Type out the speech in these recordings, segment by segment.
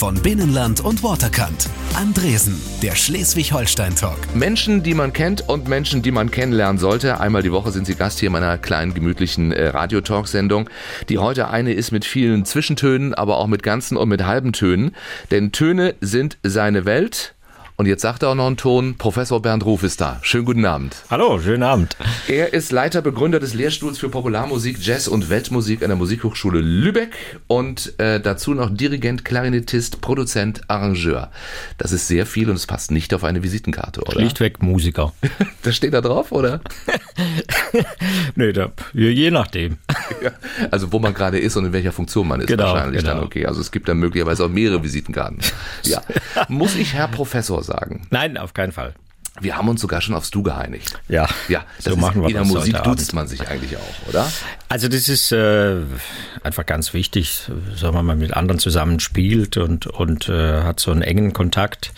von Binnenland und Waterkant. Andresen, der Schleswig-Holstein-Talk. Menschen, die man kennt und Menschen, die man kennenlernen sollte. Einmal die Woche sind Sie Gast hier in meiner kleinen, gemütlichen äh, Radio-Talk-Sendung, die heute eine ist mit vielen Zwischentönen, aber auch mit ganzen und mit halben Tönen. Denn Töne sind seine Welt. Und jetzt sagt er auch noch einen Ton, Professor Bernd Ruf ist da. Schönen guten Abend. Hallo, schönen Abend. Er ist Leiter, Begründer des Lehrstuhls für Popularmusik, Jazz und Weltmusik an der Musikhochschule Lübeck und äh, dazu noch Dirigent, Klarinettist, Produzent, Arrangeur. Das ist sehr viel und es passt nicht auf eine Visitenkarte, oder? Schlichtweg Musiker. das steht da drauf, oder? nee, da, je nachdem. Ja, also wo man gerade ist und in welcher Funktion man ist Genau, wahrscheinlich genau. dann okay. Also es gibt dann möglicherweise auch mehrere Visitenkarten. Ja. Muss ich Herr Professor sagen? Nein, auf keinen Fall. Wir haben uns sogar schon aufs Du geeinigt. Ja, Ja, das so ist, machen wir in der Musik duzt man sich eigentlich auch, oder? Also das ist äh, einfach ganz wichtig, sagen wir mal, mit anderen zusammen spielt und, und äh, hat so einen engen Kontakt.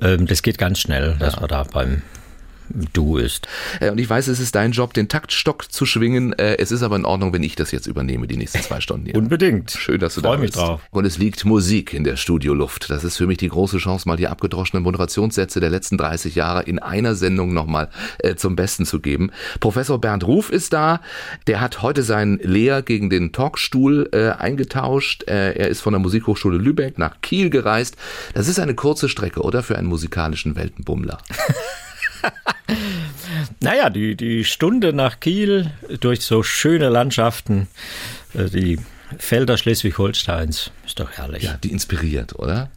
Ähm, das geht ganz schnell, dass man da beim Du ist. Äh, Und ich weiß, es ist dein Job, den Taktstock zu schwingen. Äh, Es ist aber in Ordnung, wenn ich das jetzt übernehme, die nächsten zwei Stunden hier. Unbedingt. Schön, dass du Freu da mich bist. drauf. Und es liegt Musik in der Studioluft. Das ist für mich die große Chance, mal die abgedroschenen Moderationssätze der letzten 30 Jahre in einer Sendung nochmal äh, zum Besten zu geben. Professor Bernd Ruf ist da. Der hat heute seinen Lehr gegen den Talkstuhl äh, eingetauscht. Äh, er ist von der Musikhochschule Lübeck nach Kiel gereist. Das ist eine kurze Strecke, oder? Für einen musikalischen Weltenbummler. Naja, die, die Stunde nach Kiel durch so schöne Landschaften, äh, die Felder Schleswig-Holsteins, ist doch herrlich. Ja, die inspiriert, oder?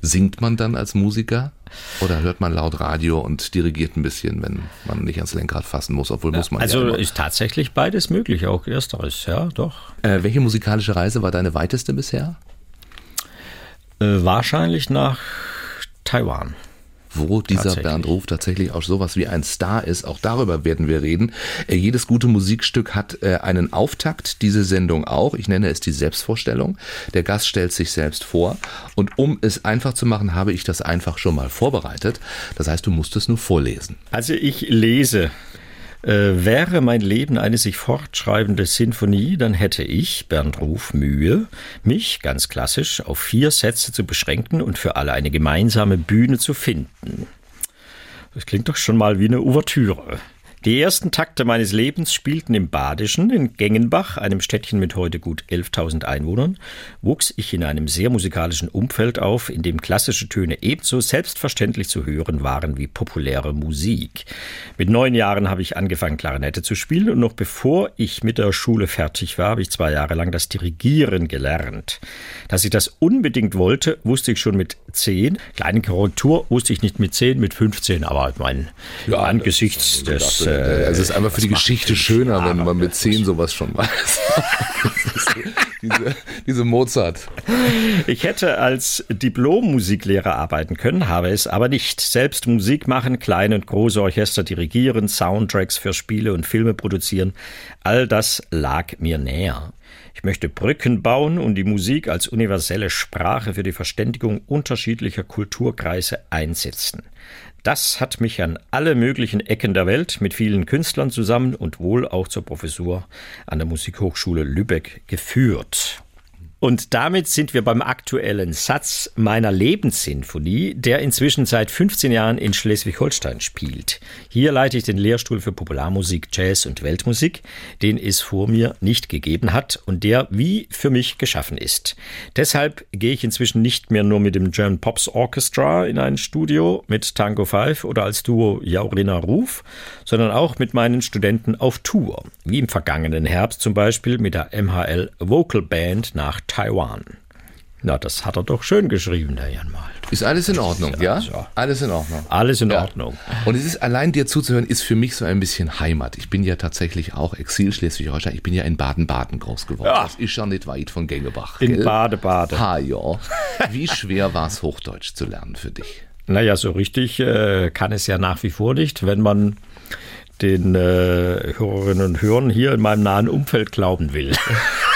Singt man dann als Musiker? Oder hört man laut Radio und dirigiert ein bisschen, wenn man nicht ans Lenkrad fassen muss, obwohl muss man Also ja ist tatsächlich beides möglich, auch ersteres, ja, doch. Äh, welche musikalische Reise war deine weiteste bisher? Äh, wahrscheinlich nach Taiwan. Wo dieser. Bernd Ruf tatsächlich auch sowas wie ein Star ist, auch darüber werden wir reden. Äh, jedes gute Musikstück hat äh, einen Auftakt, diese Sendung auch. Ich nenne es die Selbstvorstellung. Der Gast stellt sich selbst vor. Und um es einfach zu machen, habe ich das einfach schon mal vorbereitet. Das heißt, du musst es nur vorlesen. Also ich lese. Äh, wäre mein Leben eine sich fortschreibende Sinfonie, dann hätte ich, Bernd Ruf, Mühe, mich ganz klassisch auf vier Sätze zu beschränken und für alle eine gemeinsame Bühne zu finden. Das klingt doch schon mal wie eine Ouvertüre. Die ersten Takte meines Lebens spielten im Badischen, in Gengenbach, einem Städtchen mit heute gut 11.000 Einwohnern, wuchs ich in einem sehr musikalischen Umfeld auf, in dem klassische Töne ebenso selbstverständlich zu hören waren wie populäre Musik. Mit neun Jahren habe ich angefangen, Klarinette zu spielen und noch bevor ich mit der Schule fertig war, habe ich zwei Jahre lang das Dirigieren gelernt. Dass ich das unbedingt wollte, wusste ich schon mit zehn. Kleine Korrektur wusste ich nicht mit zehn, mit 15, aber mein angesichts des Äh, es ist einfach für die Geschichte schöner, wenn man mit zehn sowas schon weiß. diese, diese Mozart. Ich hätte als Diplom-Musiklehrer arbeiten können, habe es aber nicht. Selbst Musik machen, kleine und große Orchester dirigieren, Soundtracks für Spiele und Filme produzieren, all das lag mir näher. Ich möchte Brücken bauen und die Musik als universelle Sprache für die Verständigung unterschiedlicher Kulturkreise einsetzen. Das hat mich an alle möglichen Ecken der Welt mit vielen Künstlern zusammen und wohl auch zur Professur an der Musikhochschule Lübeck geführt. Und damit sind wir beim aktuellen Satz meiner Lebenssinfonie, der inzwischen seit 15 Jahren in Schleswig-Holstein spielt. Hier leite ich den Lehrstuhl für Popularmusik, Jazz und Weltmusik, den es vor mir nicht gegeben hat und der wie für mich geschaffen ist. Deshalb gehe ich inzwischen nicht mehr nur mit dem German Pops Orchestra in ein Studio mit Tango 5 oder als Duo Jaurina Ruf, sondern auch mit meinen Studenten auf Tour, wie im vergangenen Herbst zum Beispiel mit der MHL Vocal Band nach Taiwan. Na, das hat er doch schön geschrieben, der Jan Malt. Ist alles in Ordnung, ja? ja. Alles in Ordnung. Alles in Ja. Ordnung. Und es ist allein dir zuzuhören, ist für mich so ein bisschen Heimat. Ich bin ja tatsächlich auch Exil Schleswig-Holstein. Ich bin ja in Baden-Baden groß geworden. Ja. Das ist ja nicht weit von Gengebach. In gell? Bade-Bade. Ha, ja. Wie schwer war es, Hochdeutsch zu lernen für dich? Naja, so richtig äh, kann es ja nach wie vor nicht, wenn man den äh, Hörerinnen und Hörern hier in meinem nahen Umfeld glauben will.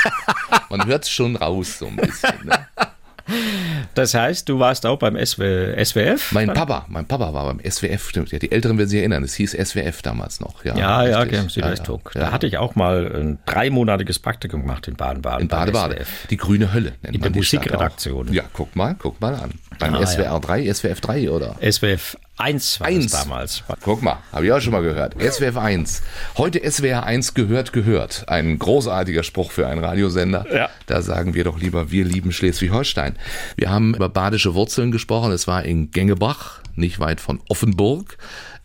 Man hört es schon raus so ein bisschen. Ne? Das heißt, du warst auch beim SW, SWF? Mein Papa, mein Papa war beim SWF, stimmt. Ja, die Älteren werden sich erinnern, es hieß SWF damals noch. Ja, ja, ja, okay. Ja, ja. Da hatte ich auch mal ein dreimonatiges Praktikum gemacht in Baden-Baden. In Baden-Baden. Die grüne Hölle nennt in man der Musikredaktion. Ja, guck mal, guck mal an. Beim ah, SWR 3, SWF 3 oder? SWF 1 war Eins. damals. Guck mal, habe ich auch schon mal gehört. SWF 1. Heute SWR 1 gehört, gehört. Ein großartiger Spruch für einen Radiosender. Ja. Da sagen wir doch lieber, wir lieben Schleswig-Holstein. Wir haben über badische Wurzeln gesprochen. Es war in Gengebach, nicht weit von Offenburg.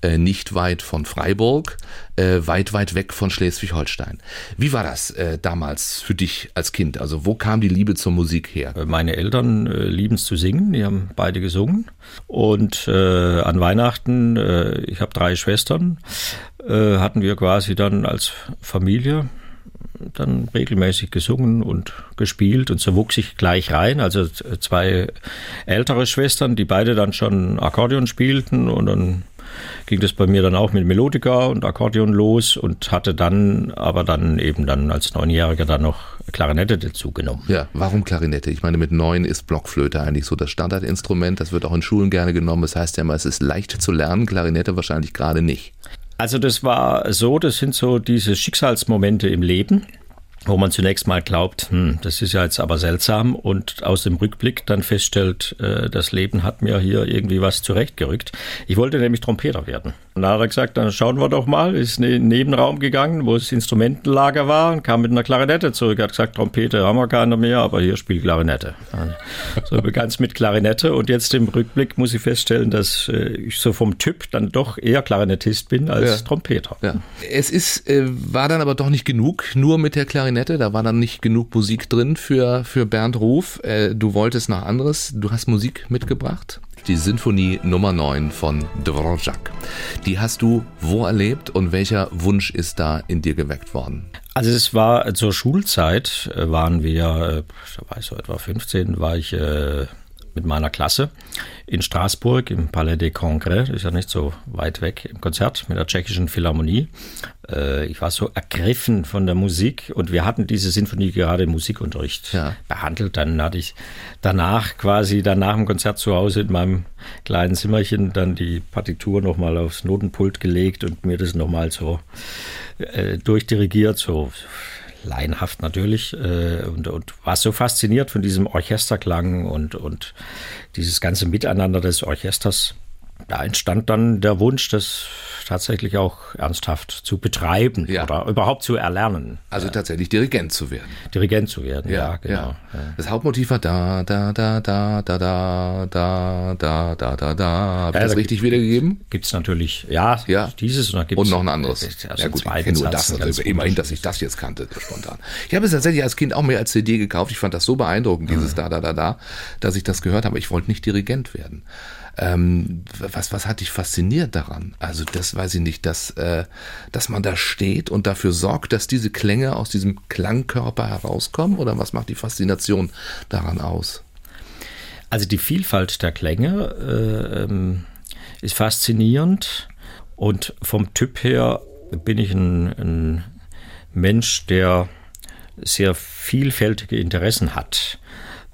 Äh, nicht weit von Freiburg, äh, weit, weit weg von Schleswig-Holstein. Wie war das äh, damals für dich als Kind? Also wo kam die Liebe zur Musik her? Meine Eltern lieben es zu singen, die haben beide gesungen. Und äh, an Weihnachten, äh, ich habe drei Schwestern, äh, hatten wir quasi dann als Familie dann regelmäßig gesungen und gespielt und so wuchs ich gleich rein. Also zwei ältere Schwestern, die beide dann schon Akkordeon spielten und dann ging das bei mir dann auch mit Melodika und Akkordeon los und hatte dann aber dann eben dann als Neunjähriger dann noch Klarinette dazu genommen. Ja, warum Klarinette? Ich meine, mit neun ist Blockflöte eigentlich so das Standardinstrument. Das wird auch in Schulen gerne genommen. Das heißt ja immer, es ist leicht zu lernen, Klarinette wahrscheinlich gerade nicht. Also das war so, das sind so diese Schicksalsmomente im Leben wo man zunächst mal glaubt, hm, das ist ja jetzt aber seltsam und aus dem Rückblick dann feststellt, äh, das Leben hat mir hier irgendwie was zurechtgerückt. Ich wollte nämlich Trompeter werden. Und da hat er gesagt, dann schauen wir doch mal, ist in den Nebenraum gegangen, wo das Instrumentenlager war und kam mit einer Klarinette zurück. Er hat gesagt, Trompete haben wir keiner mehr, aber hier spielt Klarinette. So begann es mit Klarinette und jetzt im Rückblick muss ich feststellen, dass äh, ich so vom Typ dann doch eher Klarinettist bin als ja. Trompeter. Ja. Es ist, äh, war dann aber doch nicht genug, nur mit der Klarinette Klarinette, da war dann nicht genug Musik drin für, für Bernd Ruf. Äh, du wolltest noch anderes, du hast Musik mitgebracht. Die Sinfonie Nummer 9 von Dvorak. Die hast du wo erlebt und welcher Wunsch ist da in dir geweckt worden? Also es war zur Schulzeit, äh, waren wir, da war ich so etwa 15, war ich äh, mit meiner Klasse in Straßburg im Palais des Congrès, das ist ja nicht so weit weg, im Konzert mit der tschechischen Philharmonie. Äh, ich war so ergriffen von der Musik und wir hatten diese Sinfonie gerade im Musikunterricht ja. behandelt. Dann hatte ich danach quasi, dann nach dem Konzert zu Hause in meinem kleinen Zimmerchen dann die Partitur nochmal aufs Notenpult gelegt und mir das nochmal so äh, durchdirigiert, so laienhaft natürlich äh, und, und war so fasziniert von diesem Orchesterklang und, und dieses ganze Miteinander des Orchesters. Da entstand dann der Wunsch, das tatsächlich auch ernsthaft zu betreiben ja. oder überhaupt zu erlernen. Also ja. tatsächlich Dirigent zu werden. Dirigent zu werden, ja, ja genau. Das Hauptmotiv war da, da, da, da, da, da, da, da, da, da, da. Habe ich das da richtig wiedergegeben? Gibt es natürlich, ja, ja. dieses und, und noch ein anderes. Also ja gut, ich kenne nur das, also immerhin, dass ich das jetzt kannte, spontan. Ich habe es tatsächlich als Kind auch mehr als CD gekauft. Ich fand das so beeindruckend, dieses da, da, da, da, dass ich das gehört habe. Ich wollte nicht Dirigent werden. Ähm, was, was hat dich fasziniert daran? Also das weiß ich nicht, dass, äh, dass man da steht und dafür sorgt, dass diese Klänge aus diesem Klangkörper herauskommen? Oder was macht die Faszination daran aus? Also die Vielfalt der Klänge äh, ähm, ist faszinierend und vom Typ her bin ich ein, ein Mensch, der sehr vielfältige Interessen hat.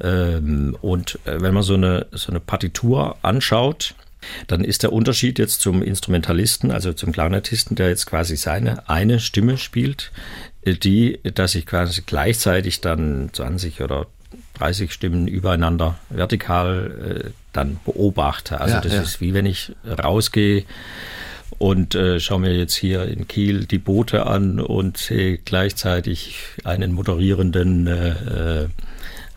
Ähm, und äh, wenn man so eine, so eine Partitur anschaut, dann ist der Unterschied jetzt zum Instrumentalisten, also zum Klarinettisten, der jetzt quasi seine eine Stimme spielt, äh, die, dass ich quasi gleichzeitig dann 20 oder 30 Stimmen übereinander vertikal äh, dann beobachte. Also ja, das ja. ist wie wenn ich rausgehe und äh, schaue mir jetzt hier in Kiel die Boote an und sehe gleichzeitig einen moderierenden äh,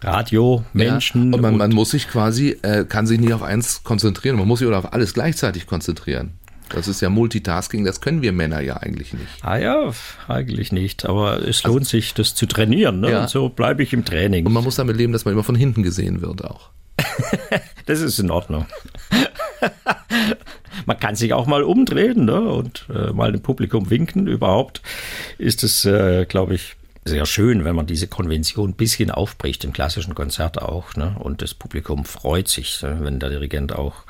Radiomenschen. Ja, und man, man muss sich quasi, äh, kann sich nicht auf eins konzentrieren, man muss sich oder auf alles gleichzeitig konzentrieren. Das ist ja Multitasking, das können wir Männer ja eigentlich nicht. Ah ja, eigentlich nicht. Aber es also, lohnt sich, das zu trainieren. Ne? Ja. Und so bleibe ich im Training. Und man muss damit leben, dass man immer von hinten gesehen wird auch. das ist in Ordnung. man kann sich auch mal umdrehen ne? und äh, mal dem Publikum winken. Überhaupt ist es, äh, glaube ich, sehr schön, wenn man diese Konvention ein bisschen aufbricht, im klassischen Konzert auch. Ne? Und das Publikum freut sich, ne? wenn der Dirigent auch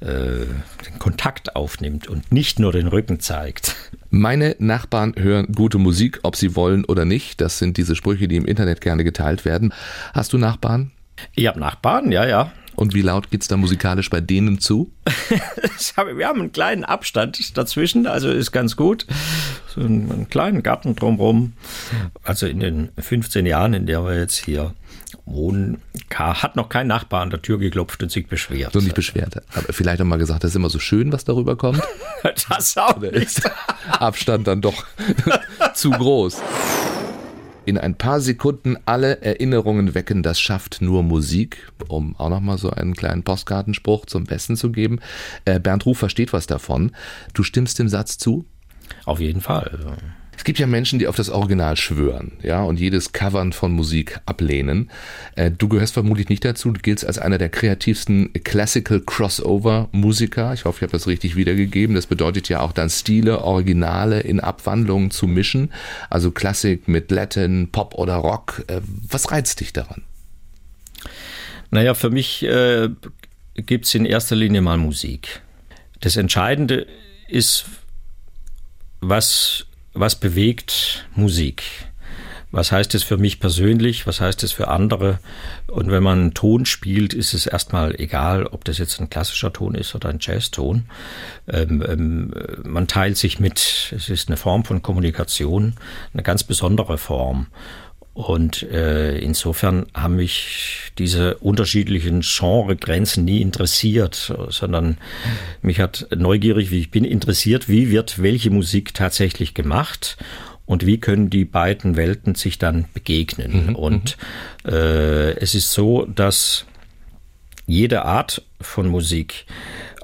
äh, den Kontakt aufnimmt und nicht nur den Rücken zeigt. Meine Nachbarn hören gute Musik, ob sie wollen oder nicht. Das sind diese Sprüche, die im Internet gerne geteilt werden. Hast du Nachbarn? Ich habe Nachbarn, ja, ja. Und wie laut geht's da musikalisch bei denen zu? wir haben einen kleinen Abstand dazwischen, also ist ganz gut. So einen, einen kleinen Garten drumherum. Also in den 15 Jahren, in der wir jetzt hier wohnen, hat noch kein Nachbar an der Tür geklopft und sich beschwert. Und nicht beschwert. Aber vielleicht auch mal gesagt, das ist immer so schön, was darüber kommt. das auch ist Abstand dann doch zu groß? In ein paar Sekunden alle Erinnerungen wecken, das schafft nur Musik, um auch nochmal so einen kleinen Postkartenspruch zum Besten zu geben. Äh, Bernd Ruf versteht was davon. Du stimmst dem Satz zu? Auf jeden Fall. Es gibt ja Menschen, die auf das Original schwören, ja, und jedes Covern von Musik ablehnen. Äh, du gehörst vermutlich nicht dazu. Du giltst als einer der kreativsten Classical Crossover Musiker. Ich hoffe, ich habe das richtig wiedergegeben. Das bedeutet ja auch dann Stile, Originale in Abwandlungen zu mischen. Also Klassik mit Latin, Pop oder Rock. Äh, was reizt dich daran? Naja, für mich äh, gibt es in erster Linie mal Musik. Das Entscheidende ist, was was bewegt Musik? Was heißt es für mich persönlich? Was heißt es für andere? Und wenn man einen Ton spielt, ist es erstmal egal, ob das jetzt ein klassischer Ton ist oder ein Jazzton. Ähm, ähm, man teilt sich mit. Es ist eine Form von Kommunikation, eine ganz besondere Form. Und äh, insofern haben mich diese unterschiedlichen Genregrenzen nie interessiert, sondern mich hat neugierig, wie ich bin, interessiert, wie wird welche Musik tatsächlich gemacht und wie können die beiden Welten sich dann begegnen. Mhm. Und mhm. äh, es ist so, dass jede Art von Musik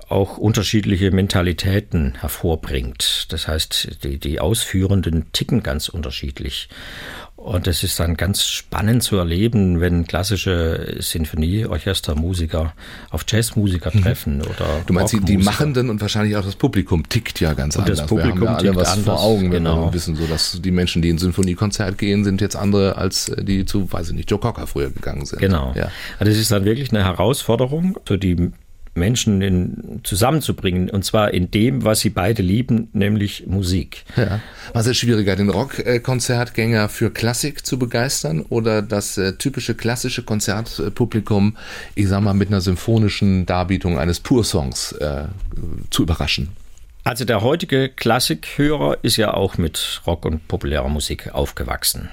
auch unterschiedliche Mentalitäten hervorbringt. Das heißt, die, die Ausführenden ticken ganz unterschiedlich. Und es ist dann ganz spannend zu erleben, wenn klassische Sinfonieorchestermusiker auf Jazzmusiker mhm. treffen mhm. oder Du meinst die, die Machenden und wahrscheinlich auch das Publikum tickt ja ganz und anders. Das Publikum wir haben ja alle was anders, vor Augen, wenn genau. wir wissen, so dass die Menschen, die in Sinfoniekonzert gehen, sind jetzt andere als die zu, weiß ich nicht, Joe Cocker früher gegangen sind. Genau. Ja. Also das ist dann wirklich eine Herausforderung, so die Menschen in, zusammenzubringen. Und zwar in dem, was sie beide lieben, nämlich Musik. Ja. Was ist schwieriger, den Rockkonzertgänger für Klassik zu begeistern oder das äh, typische klassische Konzertpublikum, ich sag mal, mit einer symphonischen Darbietung eines Pursongs äh, zu überraschen? Also der heutige Klassikhörer ist ja auch mit Rock und populärer Musik aufgewachsen.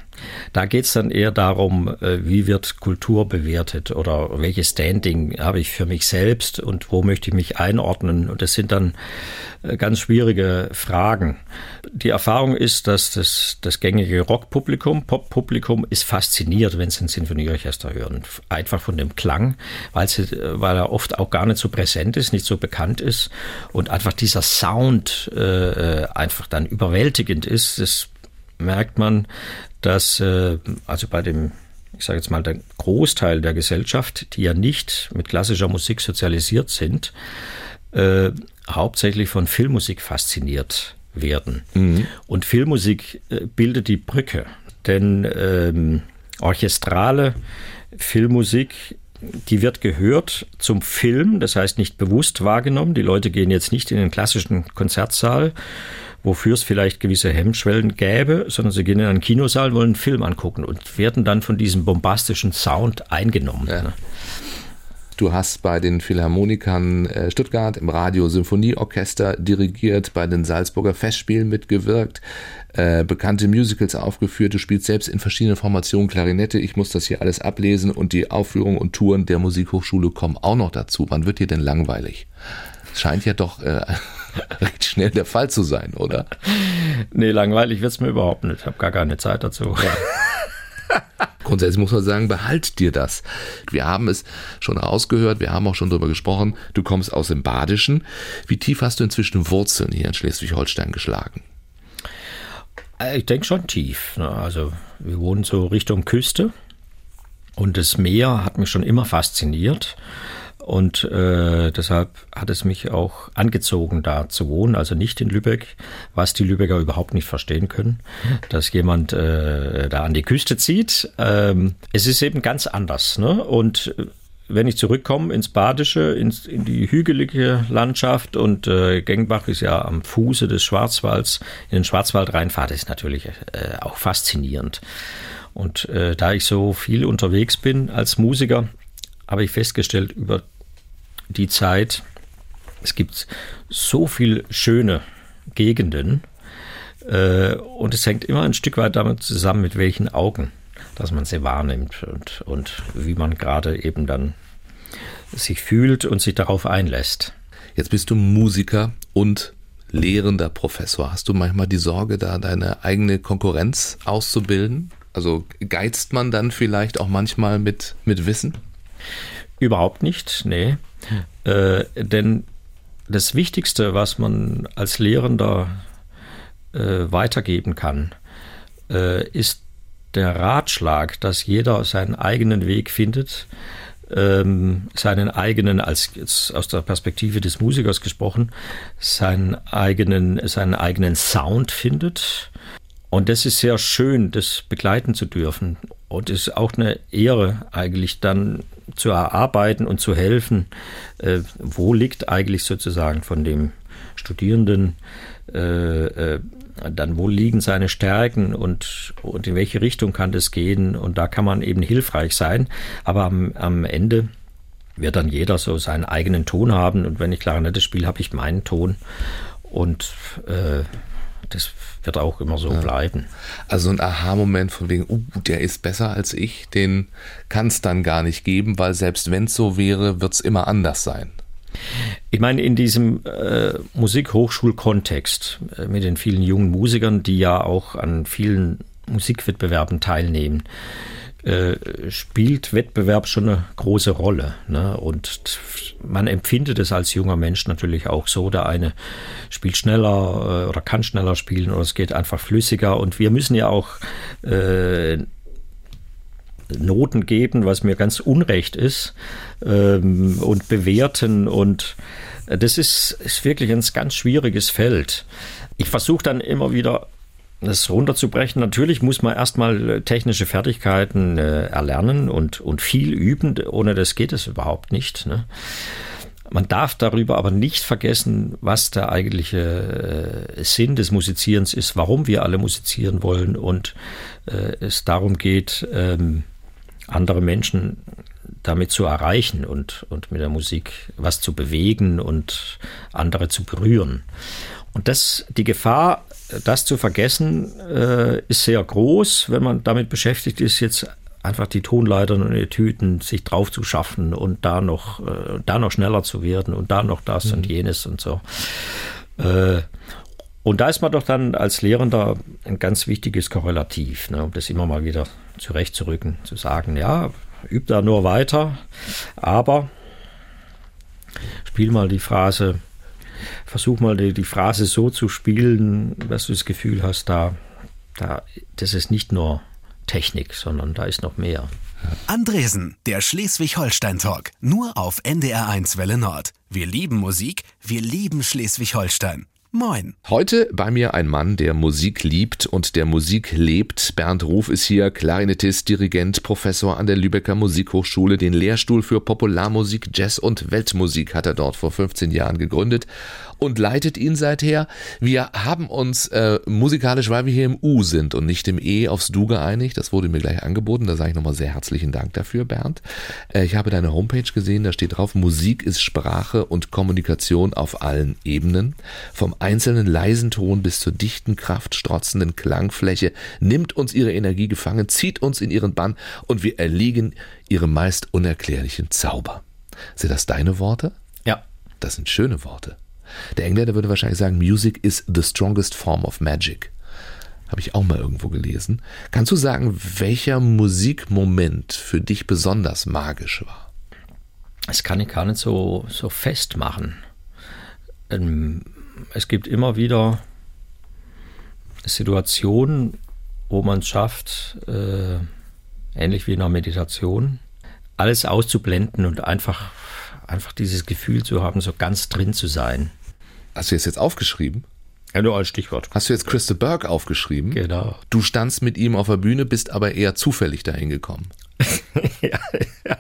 Da geht es dann eher darum, äh, wie wird Kultur bewertet oder welches Standing habe ich für mich selbst und wo möchte ich mich einordnen. Und das sind dann äh, ganz schwierige Fragen. Die Erfahrung ist, dass das, das gängige Rockpublikum, Poppublikum ist fasziniert, wenn sie ein Sinfonieorchester hören. Einfach von dem Klang, weil, sie, weil er oft auch gar nicht so präsent ist, nicht so bekannt ist und einfach dieser Sound äh, einfach dann überwältigend ist. Das merkt man, dass äh, also bei dem ich sage jetzt mal, der Großteil der Gesellschaft, die ja nicht mit klassischer Musik sozialisiert sind, äh, hauptsächlich von Filmmusik fasziniert werden. Mhm. Und Filmmusik äh, bildet die Brücke, denn ähm, orchestrale Filmmusik die wird gehört zum Film, das heißt nicht bewusst wahrgenommen. Die Leute gehen jetzt nicht in den klassischen Konzertsaal, wofür es vielleicht gewisse Hemmschwellen gäbe, sondern sie gehen in einen Kinosaal, wollen einen Film angucken und werden dann von diesem bombastischen Sound eingenommen. Ja. Du hast bei den Philharmonikern äh, Stuttgart im Radio Symphonieorchester dirigiert, bei den Salzburger Festspielen mitgewirkt, äh, bekannte Musicals aufgeführt. Du spielst selbst in verschiedenen Formationen Klarinette. Ich muss das hier alles ablesen und die Aufführungen und Touren der Musikhochschule kommen auch noch dazu. Wann wird dir denn langweilig? scheint ja doch äh, recht schnell der Fall zu sein, oder? Nee, langweilig wird es mir überhaupt nicht. Ich habe gar keine Zeit dazu. Ja. Grundsätzlich muss man sagen, behalt dir das. Wir haben es schon rausgehört, wir haben auch schon darüber gesprochen. Du kommst aus dem Badischen. Wie tief hast du inzwischen Wurzeln hier in Schleswig-Holstein geschlagen? Äh, ich denke schon tief. Ne? Also wir wohnen so Richtung Küste und das Meer hat mich schon immer fasziniert. Und äh, deshalb hat es mich auch angezogen, da zu wohnen, also nicht in Lübeck, was die Lübecker überhaupt nicht verstehen können, dass jemand äh, da an die Küste zieht. Ähm, es ist eben ganz anders. Ne? Und wenn ich zurückkomme ins Badische, ins, in die hügelige Landschaft und äh, Gengbach ist ja am Fuße des Schwarzwalds, in den Schwarzwald reinfahrt, ist natürlich äh, auch faszinierend. Und äh, da ich so viel unterwegs bin als Musiker, habe ich festgestellt über die Zeit, es gibt so viele schöne Gegenden äh, und es hängt immer ein Stück weit damit zusammen, mit welchen Augen, dass man sie wahrnimmt und, und wie man gerade eben dann sich fühlt und sich darauf einlässt. Jetzt bist du Musiker und lehrender Professor. Hast du manchmal die Sorge, da deine eigene Konkurrenz auszubilden? Also geizt man dann vielleicht auch manchmal mit, mit Wissen? Überhaupt nicht, nee. Äh, denn das Wichtigste, was man als Lehrender äh, weitergeben kann, äh, ist der Ratschlag, dass jeder seinen eigenen Weg findet, ähm, seinen eigenen, als aus der Perspektive des Musikers gesprochen, seinen eigenen, seinen eigenen Sound findet. Und das ist sehr schön, das begleiten zu dürfen. Und es ist auch eine Ehre, eigentlich dann zu erarbeiten und zu helfen, äh, wo liegt eigentlich sozusagen von dem Studierenden äh, äh, dann wo liegen seine Stärken und, und in welche Richtung kann das gehen? Und da kann man eben hilfreich sein. Aber am, am Ende wird dann jeder so seinen eigenen Ton haben. Und wenn ich Klarinette spiele, habe ich meinen Ton. Und äh, das wird auch immer so ja. bleiben. Also ein Aha-Moment von wegen, uh, der ist besser als ich, den kann es dann gar nicht geben, weil selbst wenn es so wäre, wird es immer anders sein. Ich meine, in diesem äh, Musikhochschulkontext äh, mit den vielen jungen Musikern, die ja auch an vielen Musikwettbewerben teilnehmen, äh, spielt Wettbewerb schon eine große Rolle. Ne? Und man empfindet es als junger Mensch natürlich auch so. Der eine spielt schneller äh, oder kann schneller spielen oder es geht einfach flüssiger. Und wir müssen ja auch äh, Noten geben, was mir ganz unrecht ist, ähm, und bewerten. Und das ist, ist wirklich ein ganz schwieriges Feld. Ich versuche dann immer wieder das runterzubrechen. Natürlich muss man erstmal technische Fertigkeiten äh, erlernen und, und viel üben. Ohne das geht es überhaupt nicht. Ne? Man darf darüber aber nicht vergessen, was der eigentliche äh, Sinn des Musizierens ist, warum wir alle musizieren wollen und äh, es darum geht, ähm, andere Menschen damit zu erreichen und, und mit der Musik was zu bewegen und andere zu berühren. Und das, die Gefahr, das zu vergessen, äh, ist sehr groß, wenn man damit beschäftigt ist, jetzt einfach die Tonleitern und die Tüten sich drauf zu schaffen und da noch, äh, da noch schneller zu werden und da noch das mhm. und jenes und so. Äh, und da ist man doch dann als Lehrender ein ganz wichtiges Korrelativ, ne, um das immer mal wieder zurechtzurücken, zu sagen, ja, üb da nur weiter, aber spiel mal die Phrase, versuch mal die, die Phrase so zu spielen, dass du das Gefühl hast, da, da, das ist nicht nur Technik, sondern da ist noch mehr. Andresen, der Schleswig-Holstein-Talk, nur auf NDR1 Welle Nord. Wir lieben Musik, wir lieben Schleswig-Holstein. Moin. Heute bei mir ein Mann, der Musik liebt und der Musik lebt. Bernd Ruf ist hier, Klarinettist, Dirigent, Professor an der Lübecker Musikhochschule. Den Lehrstuhl für Popularmusik, Jazz und Weltmusik hat er dort vor 15 Jahren gegründet und leitet ihn seither. Wir haben uns äh, musikalisch, weil wir hier im U sind und nicht im E, aufs Du geeinigt. Das wurde mir gleich angeboten. Da sage ich nochmal sehr herzlichen Dank dafür, Bernd. Äh, ich habe deine Homepage gesehen, da steht drauf, Musik ist Sprache und Kommunikation auf allen Ebenen. Vom einzelnen leisen Ton bis zur dichten, kraftstrotzenden Klangfläche nimmt uns ihre Energie gefangen, zieht uns in ihren Bann und wir erliegen ihrem meist unerklärlichen Zauber. Sind das deine Worte? Ja. Das sind schöne Worte. Der Engländer würde wahrscheinlich sagen, Music is the strongest form of magic. Habe ich auch mal irgendwo gelesen. Kannst du sagen, welcher Musikmoment für dich besonders magisch war? Das kann ich gar nicht so, so festmachen. Ähm, es gibt immer wieder Situationen, wo man es schafft, äh, ähnlich wie in einer Meditation, alles auszublenden und einfach, einfach dieses Gefühl zu haben, so ganz drin zu sein. Hast du das jetzt aufgeschrieben? Ja, nur als Stichwort. Hast du jetzt Christa Burke aufgeschrieben? Genau. Du standst mit ihm auf der Bühne, bist aber eher zufällig dahin gekommen. ja,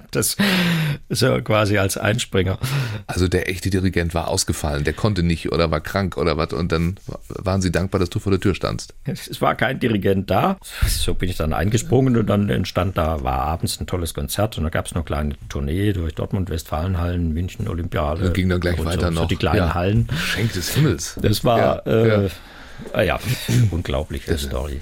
ja, das so quasi als Einspringer. Also der echte Dirigent war ausgefallen, der konnte nicht oder war krank oder was und dann waren sie dankbar, dass du vor der Tür standst. Es war kein Dirigent da. So bin ich dann eingesprungen und dann entstand da, war abends ein tolles Konzert und da gab es noch eine kleine Tournee durch Dortmund, Westfalenhallen, München, Olympiade. Und ging dann gleich weiter so, noch. So die kleinen ja. Hallen. Schenk des Himmels. Das war ja, äh, ja. Ah ja unglaubliche Story.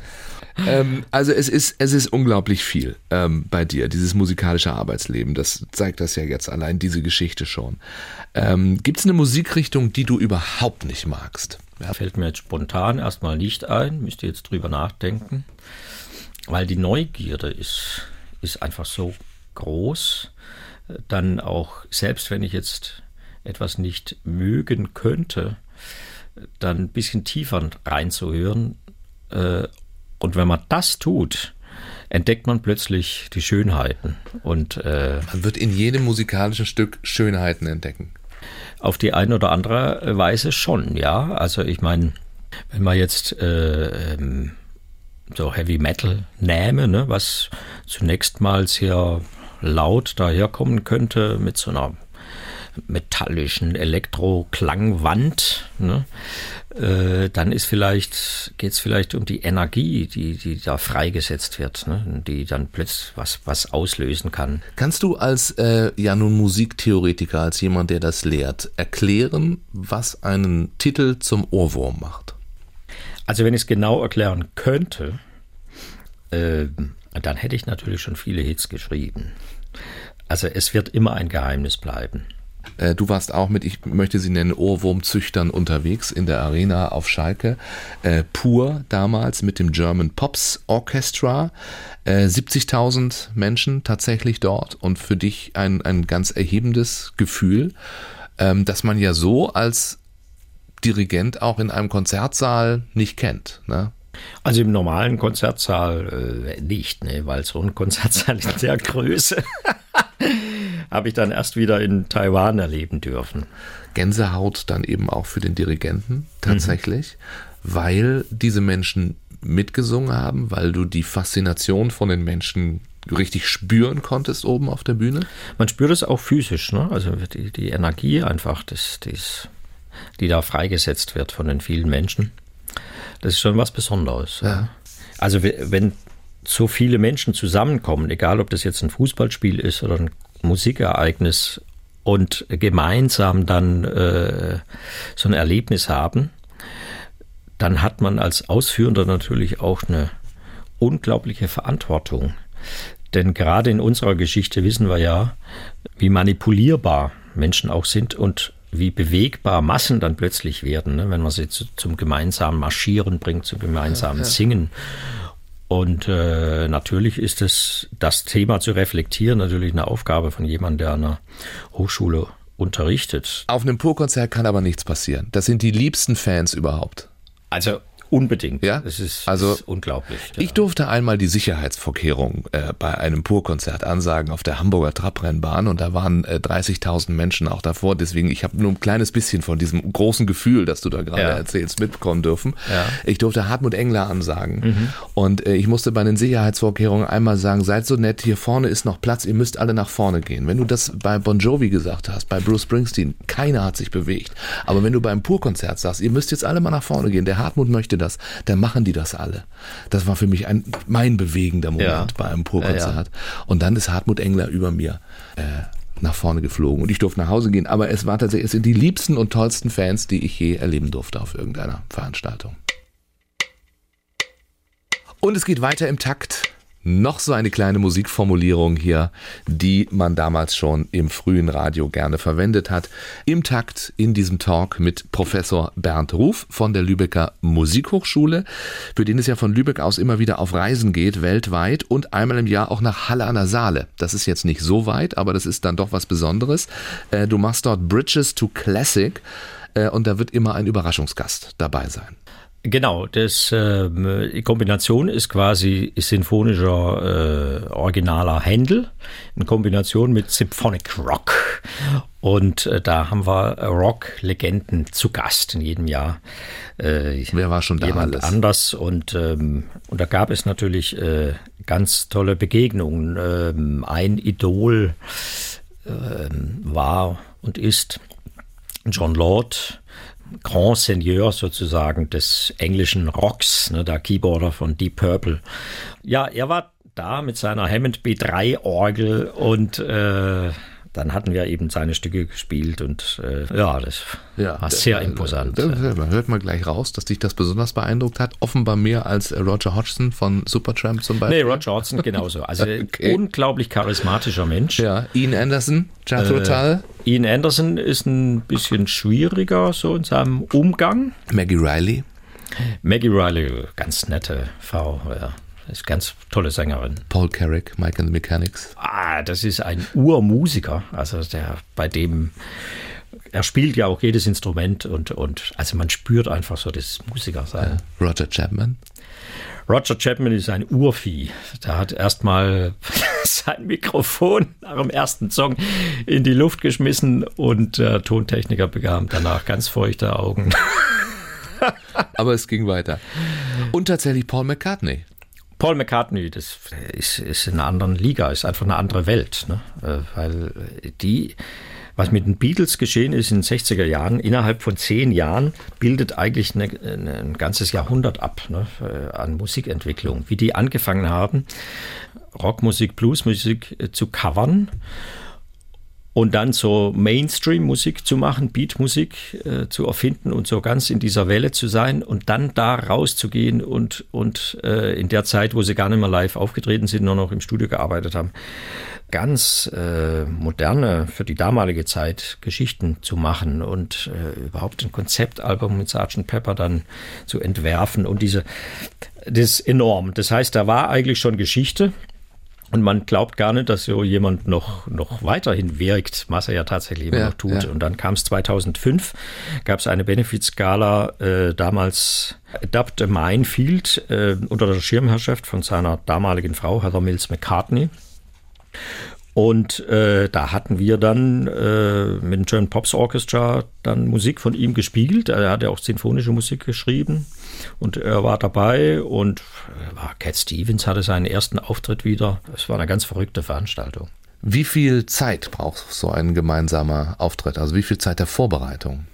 Ähm, also es ist, es ist unglaublich viel ähm, bei dir, dieses musikalische Arbeitsleben. Das zeigt das ja jetzt allein diese Geschichte schon. Ähm, Gibt es eine Musikrichtung, die du überhaupt nicht magst? Ja. Fällt mir jetzt spontan erstmal nicht ein, müsste jetzt drüber nachdenken, weil die Neugierde ist, ist einfach so groß. Dann auch, selbst wenn ich jetzt etwas nicht mögen könnte, dann ein bisschen tiefer reinzuhören äh, und wenn man das tut, entdeckt man plötzlich die Schönheiten. Und äh, man wird in jedem musikalischen Stück Schönheiten entdecken. Auf die eine oder andere Weise schon, ja. Also ich meine, wenn man jetzt äh, ähm, so Heavy Metal nähme, ne, was zunächst mal sehr laut daherkommen könnte mit so einer metallischen Elektroklangwand, ne, äh, dann ist vielleicht, geht es vielleicht um die Energie, die, die da freigesetzt wird, ne, die dann plötzlich was, was auslösen kann. Kannst du als äh, ja nun Musiktheoretiker, als jemand, der das lehrt, erklären, was einen Titel zum Ohrwurm macht? Also wenn ich es genau erklären könnte, äh, dann hätte ich natürlich schon viele Hits geschrieben. Also es wird immer ein Geheimnis bleiben. Äh, du warst auch mit, ich möchte sie nennen, Ohrwurmzüchtern unterwegs in der Arena auf Schalke. Äh, pur damals mit dem German Pops Orchestra. Äh, 70.000 Menschen tatsächlich dort und für dich ein, ein ganz erhebendes Gefühl, ähm, dass man ja so als Dirigent auch in einem Konzertsaal nicht kennt. Ne? Also im normalen Konzertsaal äh, nicht, ne, weil so ein Konzertsaal in der Größe habe ich dann erst wieder in Taiwan erleben dürfen. Gänsehaut dann eben auch für den Dirigenten tatsächlich, mhm. weil diese Menschen mitgesungen haben, weil du die Faszination von den Menschen richtig spüren konntest oben auf der Bühne? Man spürt es auch physisch, ne? also die, die Energie einfach, das, das, die da freigesetzt wird von den vielen Menschen. Das ist schon was Besonderes. Ja. Also wenn so viele Menschen zusammenkommen, egal ob das jetzt ein Fußballspiel ist oder ein Musikereignis und gemeinsam dann äh, so ein Erlebnis haben, dann hat man als Ausführender natürlich auch eine unglaubliche Verantwortung. Denn gerade in unserer Geschichte wissen wir ja, wie manipulierbar Menschen auch sind und wie bewegbar Massen dann plötzlich werden, ne, wenn man sie zu, zum gemeinsamen Marschieren bringt, zum gemeinsamen ja, ja. Und äh, natürlich ist es, das Thema zu reflektieren, natürlich eine Aufgabe von jemandem, der an einer Hochschule unterrichtet. Auf einem Purkonzert kann aber nichts passieren. Das sind die liebsten Fans überhaupt. Also Unbedingt. Ja, es ist, also ist unglaublich. Ja. Ich durfte einmal die Sicherheitsvorkehrungen äh, bei einem Purkonzert ansagen auf der Hamburger Trabrennbahn und da waren äh, 30.000 Menschen auch davor. Deswegen, ich habe nur ein kleines bisschen von diesem großen Gefühl, das du da gerade ja. erzählst, mitbekommen dürfen. Ja. Ich durfte Hartmut Engler ansagen mhm. und äh, ich musste bei den Sicherheitsvorkehrungen einmal sagen, seid so nett, hier vorne ist noch Platz, ihr müsst alle nach vorne gehen. Wenn du das bei Bon Jovi gesagt hast, bei Bruce Springsteen, keiner hat sich bewegt. Aber wenn du beim Purkonzert sagst, ihr müsst jetzt alle mal nach vorne gehen, der Hartmut möchte das, dann machen die das alle. Das war für mich ein, mein bewegender Moment ja. bei einem Purkonzert. Ja, Und dann ist Hartmut Engler über mir äh, nach vorne geflogen und ich durfte nach Hause gehen. Aber es war tatsächlich, es sind die liebsten und tollsten Fans, die ich je erleben durfte auf irgendeiner Veranstaltung. Und es geht weiter im Takt noch so eine kleine Musikformulierung hier, die man damals schon im frühen Radio gerne verwendet hat. Im Takt in diesem Talk mit Professor Bernd Ruf von der Lübecker Musikhochschule, für den es ja von Lübeck aus immer wieder auf Reisen geht, weltweit und einmal im Jahr auch nach Halle an der Saale. Das ist jetzt nicht so weit, aber das ist dann doch was Besonderes. Äh, du machst dort Bridges to Classic äh, und da wird immer ein Überraschungsgast dabei sein. Genau, das, äh, die Kombination ist quasi sinfonischer äh, originaler Händel in Kombination mit Symphonic Rock. Und äh, da haben wir Rock-Legenden zu Gast in jedem Jahr. Äh, Wer war schon da jemand alles? anders und, ähm, und da gab es natürlich äh, ganz tolle Begegnungen. Ähm, ein Idol ähm, war und ist John Lord, Grand Seigneur sozusagen des englischen Rocks, ne, der Keyboarder von Deep Purple. Ja, er war da mit seiner Hammond B3 Orgel und äh, dann hatten wir eben seine Stücke gespielt und äh, ja, das ja, war sehr imposant. Da, hört man gleich raus, dass dich das besonders beeindruckt hat. Offenbar mehr als Roger Hodgson von Supertramp zum Beispiel. Nee, Roger Hodgson genauso. Also okay. unglaublich charismatischer Mensch. Ja, Ian Anderson, Jethro Tull. Äh, Ian Anderson ist ein bisschen schwieriger so in seinem Umgang. Maggie Riley. Maggie Riley, ganz nette Frau, ja. Ist ganz tolle Sängerin. Paul Carrick, Mike and the Mechanics. Ah, das ist ein Urmusiker. Also der, bei dem, er spielt ja auch jedes Instrument und, und also man spürt einfach so das Musikersein. Ja. Roger Chapman. Roger Chapman ist ein Urvieh. Der hat erstmal sein Mikrofon nach dem ersten Song in die Luft geschmissen und der Tontechniker bekam danach ganz feuchte Augen. Aber es ging weiter. Und tatsächlich Paul McCartney. Paul McCartney, das ist, ist in einer anderen Liga, ist einfach eine andere Welt. Ne? Äh, weil die, was mit den Beatles geschehen ist in den 60er Jahren, innerhalb von zehn Jahren bildet eigentlich eine, eine, ein ganzes Jahrhundert ab ne? Äh, an Musikentwicklung. Wie die angefangen haben, Rockmusik, Bluesmusik äh, zu covern und dann so Mainstream-Musik zu machen, Beat-Musik äh, zu erfinden und so ganz in dieser Welle zu sein und dann da rauszugehen und, und äh, in der Zeit, wo sie gar nicht mehr live aufgetreten sind, nur noch im Studio gearbeitet haben, ganz äh, moderne, für die damalige Zeit Geschichten zu machen und äh, überhaupt ein Konzeptalbum mit Sgt. Pepper dann zu entwerfen und diese, das ist enorm. Das heißt, da war eigentlich schon Geschichte und man glaubt gar nicht, dass so jemand noch, noch weiterhin wirkt, was er ja tatsächlich immer ja, noch tut. Ja. Und dann kam es 2005, gab es eine Benefizskala, äh, damals Adapt a Minefield, äh, unter der Schirmherrschaft von seiner damaligen Frau, Heather Mills McCartney. Und äh, da hatten wir dann äh, mit dem German Pops Orchestra dann Musik von ihm gespielt. Er hat ja auch sinfonische Musik geschrieben und er war dabei und war äh, Cat Stevens hatte seinen ersten Auftritt wieder. Es war eine ganz verrückte Veranstaltung. Wie viel Zeit braucht so ein gemeinsamer Auftritt? Also wie viel Zeit der Vorbereitung?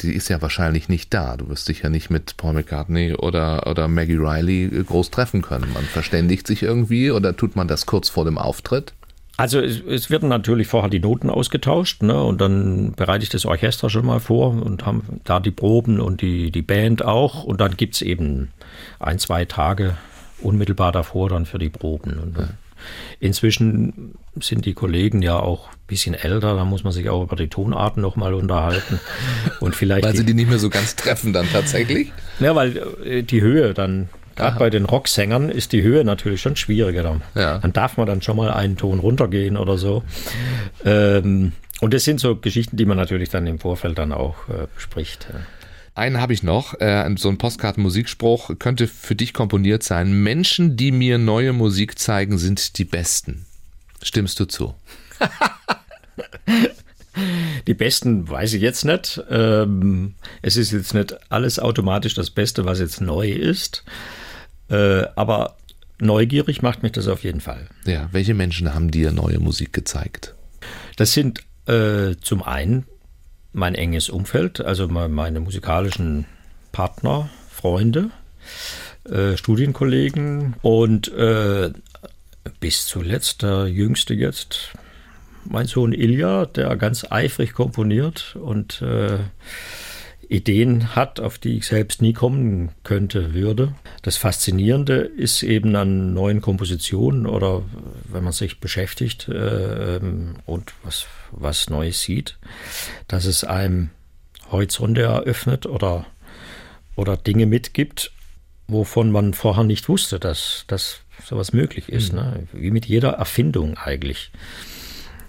Die ist ja wahrscheinlich nicht da. Du wirst dich ja nicht mit Paul McCartney oder, oder Maggie Riley groß treffen können. Man verständigt sich irgendwie oder tut man das kurz vor dem Auftritt? Also es, es, werden natürlich vorher die Noten ausgetauscht ne, und dann bereite ich das Orchester schon mal vor und haben da die Proben und die, die Band auch und dann gibt es eben ein, zwei Tage unmittelbar davor dann für die Proben. Und. Inzwischen sind die Kollegen ja auch ein bisschen älter, da muss man sich auch über die Tonarten nochmal unterhalten. Und vielleicht weil sie die nicht mehr so ganz treffen dann tatsächlich? Ja, weil äh, die Höhe dann Gerade bei den Rocksängern ist die Höhe natürlich schon schwieriger. Dann, ja. dann darf man dann schon mal einen Ton runtergehen oder so. Ähm, und das sind so Geschichten, die man natürlich dann im Vorfeld dann auch äh, bespricht. Einen habe ich noch, äh, so ein Postkarten-Musikspruch könnte für dich komponiert sein. Menschen, die mir neue Musik zeigen, sind die Besten. Stimmst du zu? Die besten weiß ich jetzt nicht. Ähm, es ist jetzt nicht alles automatisch das Beste, was jetzt neu ist. Äh, aber neugierig macht mich das auf jeden Fall. Ja, welche Menschen haben dir neue Musik gezeigt? Das sind äh, zum einen mein enges Umfeld, also meine musikalischen Partner, Freunde, äh, Studienkollegen und äh, bis zuletzt der jüngste jetzt, mein Sohn Ilja, der ganz eifrig komponiert und äh, Ideen hat, auf die ich selbst nie kommen könnte, würde. Das Faszinierende ist eben an neuen Kompositionen oder wenn man sich beschäftigt äh, und was, was Neues sieht, dass es einem Horizonte eröffnet oder, oder Dinge mitgibt, wovon man vorher nicht wusste, dass, dass sowas möglich ist. Mhm. Ne? Wie mit jeder Erfindung eigentlich.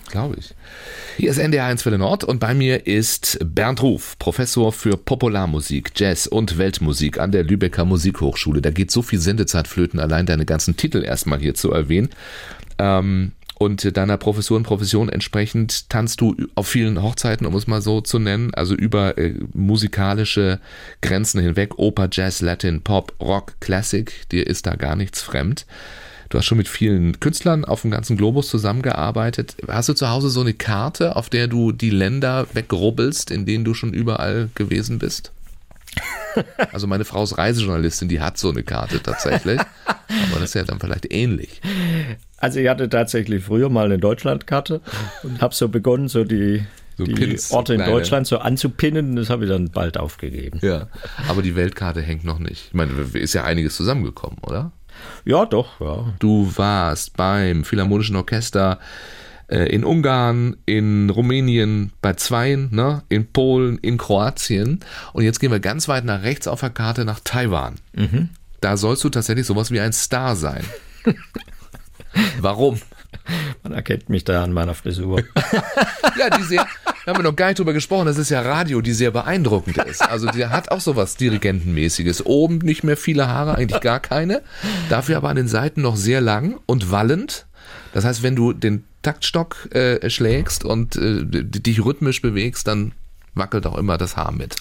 Glaube ich. Hier ist NDR 1 Welle Nord und bei mir ist Bernd Ruf, Professor für Popularmusik, Jazz und Weltmusik an der Lübecker Musikhochschule. Da geht so viel Sendezeit flöten, allein deine ganzen Titel erstmal hier zu erwähnen. Ähm, und deiner Professur und Profession entsprechend tanzt du auf vielen Hochzeiten, um es mal so zu nennen, also über äh, musikalische Grenzen hinweg, Oper, Jazz, Latin, Pop, Rock, Classic, dir ist da gar nichts fremd. Du hast schon mit vielen Künstlern auf dem ganzen Globus zusammengearbeitet. Hast du zu Hause so eine Karte, auf der du die Länder wegrubbelst, in denen du schon überall gewesen bist? Also meine Frau ist Reisejournalistin, die hat so eine Karte tatsächlich. Aber das ist ja dann vielleicht ähnlich. Also ich hatte tatsächlich früher mal eine Deutschlandkarte und habe so begonnen, so die, so die Pins, Orte in Deutschland so anzupinnen. Das habe ich dann bald aufgegeben. Ja, aber die Weltkarte hängt noch nicht. Ich meine, ist ja einiges zusammengekommen, oder? Ja, doch. Ja. Du warst beim Philharmonischen Orchester äh, in Ungarn, in Rumänien, bei Zweien, ne? in Polen, in Kroatien. Und jetzt gehen wir ganz weit nach rechts auf der Karte nach Taiwan. Mhm. Da sollst du tatsächlich sowas wie ein Star sein. Warum? Man erkennt mich da an meiner Frisur. ja, die sehr, da haben wir noch gar nicht drüber gesprochen, das ist ja Radio, die sehr beeindruckend ist. Also der hat auch sowas Dirigentenmäßiges. Oben nicht mehr viele Haare, eigentlich gar keine. Dafür aber an den Seiten noch sehr lang und wallend. Das heißt, wenn du den Taktstock äh, schlägst und äh, dich rhythmisch bewegst, dann wackelt auch immer das Haar mit.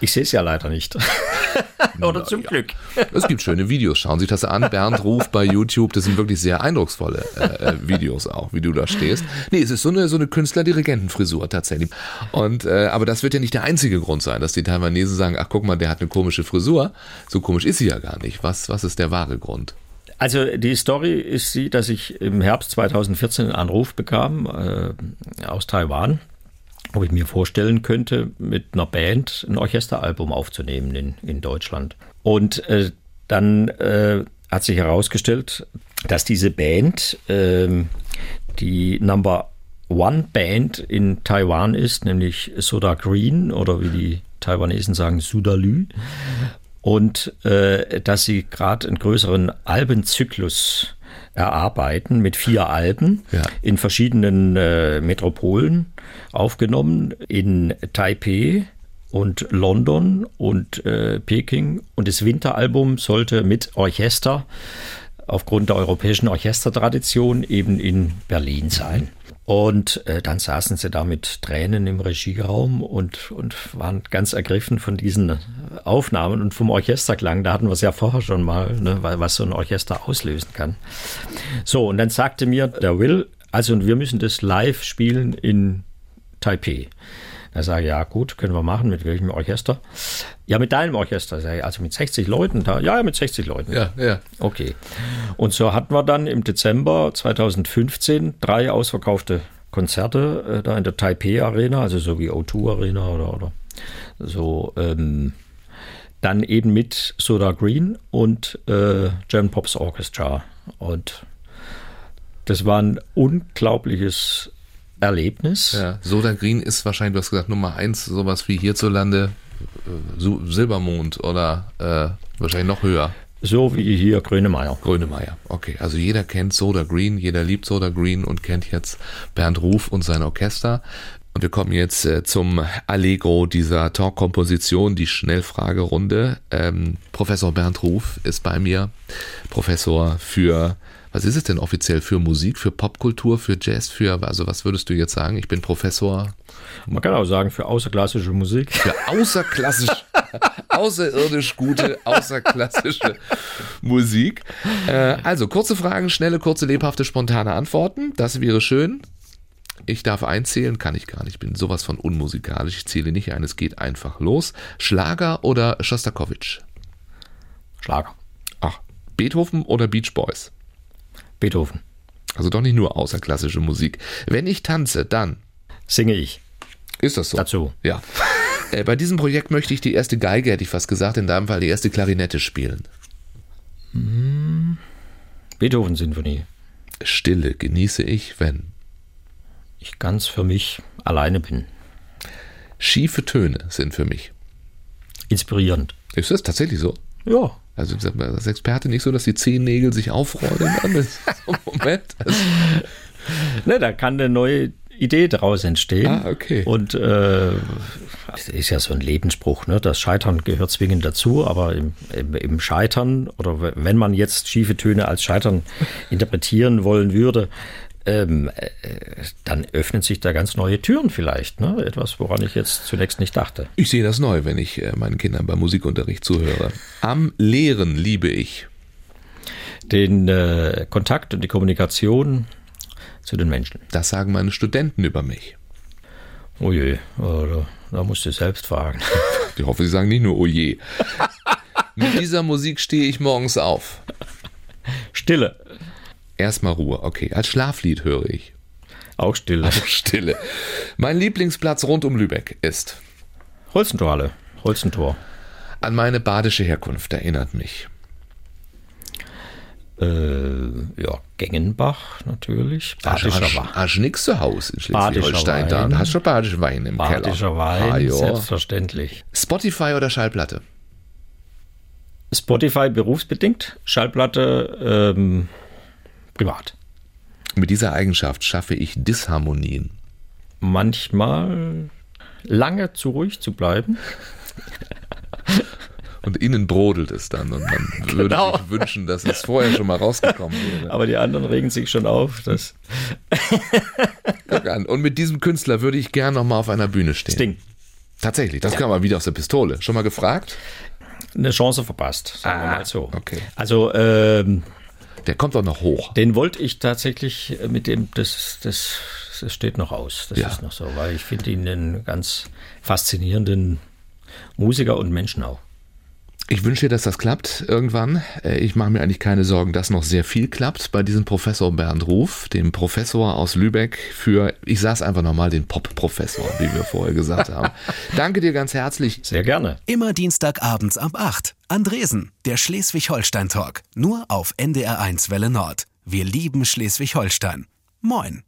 Ich sehe es ja leider nicht. Oder zum ja. Glück. Es gibt schöne Videos. Schauen Sie sich das an. Bernd ruft bei YouTube. Das sind wirklich sehr eindrucksvolle äh, äh, Videos auch, wie du da stehst. Nee, es ist so eine, so eine Künstler-Dirigentenfrisur tatsächlich. Und, äh, aber das wird ja nicht der einzige Grund sein, dass die Taiwanesen sagen, ach guck mal, der hat eine komische Frisur. So komisch ist sie ja gar nicht. Was, was ist der wahre Grund? Also die Story ist sie, dass ich im Herbst 2014 einen Anruf bekam äh, aus Taiwan ob ich mir vorstellen könnte, mit einer Band ein Orchesteralbum aufzunehmen in, in Deutschland. Und äh, dann äh, hat sich herausgestellt, dass diese Band äh, die Number One Band in Taiwan ist, nämlich Soda Green oder wie die Taiwanesen sagen, Sudalü. Und äh, dass sie gerade einen größeren Albenzyklus erarbeiten mit vier Alben ja. in verschiedenen äh, Metropolen aufgenommen, in Taipei und London und äh, Peking. Und das Winteralbum sollte mit Orchester aufgrund der europäischen Orchestertradition eben in Berlin sein. Und äh, dann saßen sie da mit Tränen im Regieraum und, und waren ganz ergriffen von diesen Aufnahmen und vom Orchesterklang. Da hatten wir es ja vorher schon mal, ne, was so ein Orchester auslösen kann. So, und dann sagte mir der Will, also wir müssen das live spielen in Taipei. Da sage ich, ja gut, können wir machen. Mit welchem Orchester? Ja, mit deinem Orchester. Sag ich, also mit 60 Leuten da? Ja, mit 60 Leuten. Ja, ja. Okay. Und so hatten wir dann im Dezember 2015 drei ausverkaufte Konzerte äh, da in der Taipei Arena, also so wie O2 Arena oder, oder so. Ähm, dann eben mit Soda Green und äh, German Pops Orchestra. Und das war ein unglaubliches Erlebnis. Ja, Soda Green ist wahrscheinlich, du hast gesagt, Nummer eins, sowas wie hierzulande äh, Silbermond oder äh, wahrscheinlich noch höher. So wie hier Grönemeyer. Grönemeyer, okay. Also jeder kennt Soda Green, jeder liebt Soda Green und kennt jetzt Bernd Ruf und sein Orchester. Und wir kommen jetzt äh, zum Allegro dieser Talk-Komposition, die Schnellfragerunde. Ähm, Professor Bernd Ruf ist bei mir, Professor für was ist es denn offiziell für Musik, für Popkultur, für Jazz, für, also was würdest du jetzt sagen? Ich bin Professor. Man kann auch sagen, für außerklassische Musik. Für außerklassisch, außerirdisch gute, außerklassische Musik. Äh, also, kurze Fragen, schnelle, kurze, lebhafte, spontane Antworten. Das wäre schön. Ich darf einzählen, kann ich gar nicht. Ich bin sowas von unmusikalisch. Ich zähle nicht ein, es geht einfach los. Schlager oder Schostakowitsch? Schlager. Ach, Beethoven oder Beach Boys? Beethoven. Also doch nicht nur außerklassische Musik. Wenn ich tanze, dann singe ich. Ist das so? Dazu. Ja. äh, bei diesem Projekt möchte ich die erste Geige, hätte ich fast gesagt, in deinem Fall die erste Klarinette spielen. Hm. Beethoven-Sinfonie. Stille genieße ich, wenn ich ganz für mich alleine bin. Schiefe Töne sind für mich. Inspirierend. Ist das tatsächlich so? Ja. Also als Experte nicht so, dass die Zehennägel sich aufrollen. so Moment. ne, da kann eine neue Idee daraus entstehen. Ah, okay. Und äh, ist ja so ein Lebensspruch, ne? Das Scheitern gehört zwingend dazu, aber im, im, im, Scheitern oder wenn man jetzt schiefe Töne als Scheitern interpretieren wollen würde, ähm, äh, dann öffnen sich da ganz neue Türen vielleicht. Ne? Etwas, woran ich jetzt zunächst nicht dachte. Ich sehe das neu, wenn ich äh, meinen Kindern beim Musikunterricht zuhöre. Am Lehren liebe ich. Den äh, Kontakt und die Kommunikation zu den Menschen. Das sagen meine Studenten über mich. Oh je, oh, da, da musst du selbst fragen. Ich hoffe, sie sagen nicht nur oh je. Mit dieser Musik stehe ich morgens auf. Stille. Erstmal Ruhe, okay. Als Schlaflied höre ich. Auch Stille. Also Stille. Mein Lieblingsplatz rund um Lübeck ist. Holzentorhalle. Holzentor. An meine badische Herkunft erinnert mich. Äh, ja, Gengenbach natürlich. Badischer Wein. Hast du nichts zu Hause in Schleswig-Holstein da? Hast du schon badischen Wein im Keller? Badischer Wein, Ah, ja. selbstverständlich. Spotify oder Schallplatte? Spotify berufsbedingt, Schallplatte ähm, privat. Mit dieser Eigenschaft schaffe ich Disharmonien. Manchmal lange zu ruhig zu bleiben. Und innen brodelt es dann und man würde Genau. sich wünschen, dass es vorher schon mal rausgekommen wäre. Aber die anderen regen sich schon auf. Das Guck an. Und mit diesem Künstler würde ich gern noch mal auf einer Bühne stehen. Ding. Tatsächlich, das kam mal wieder aus der Pistole. Schon mal gefragt? Eine Chance verpasst, sagen wir Ah, mal so. okay. Also ähm, Der kommt doch noch hoch. den wollte ich tatsächlich mit dem, das, das, das steht noch aus. Das Ja. ist noch so, weil ich finde ihn einen ganz faszinierenden Musiker und Menschen auch. Ich wünsche dir, dass das klappt irgendwann. Äh, Ich mache mir eigentlich keine Sorgen, dass noch sehr viel klappt bei diesem Professor Bernd Ruf, dem Professor aus Lübeck für, ich sag's einfach nochmal, den Pop-Professor, wie wir vorher gesagt haben. Danke dir ganz herzlich. Sehr gerne. Immer Dienstagabends ab 8. Andresen, der Schleswig-Holstein-Talk. Nur auf NDR1 Welle Nord. Wir lieben Schleswig-Holstein. Moin.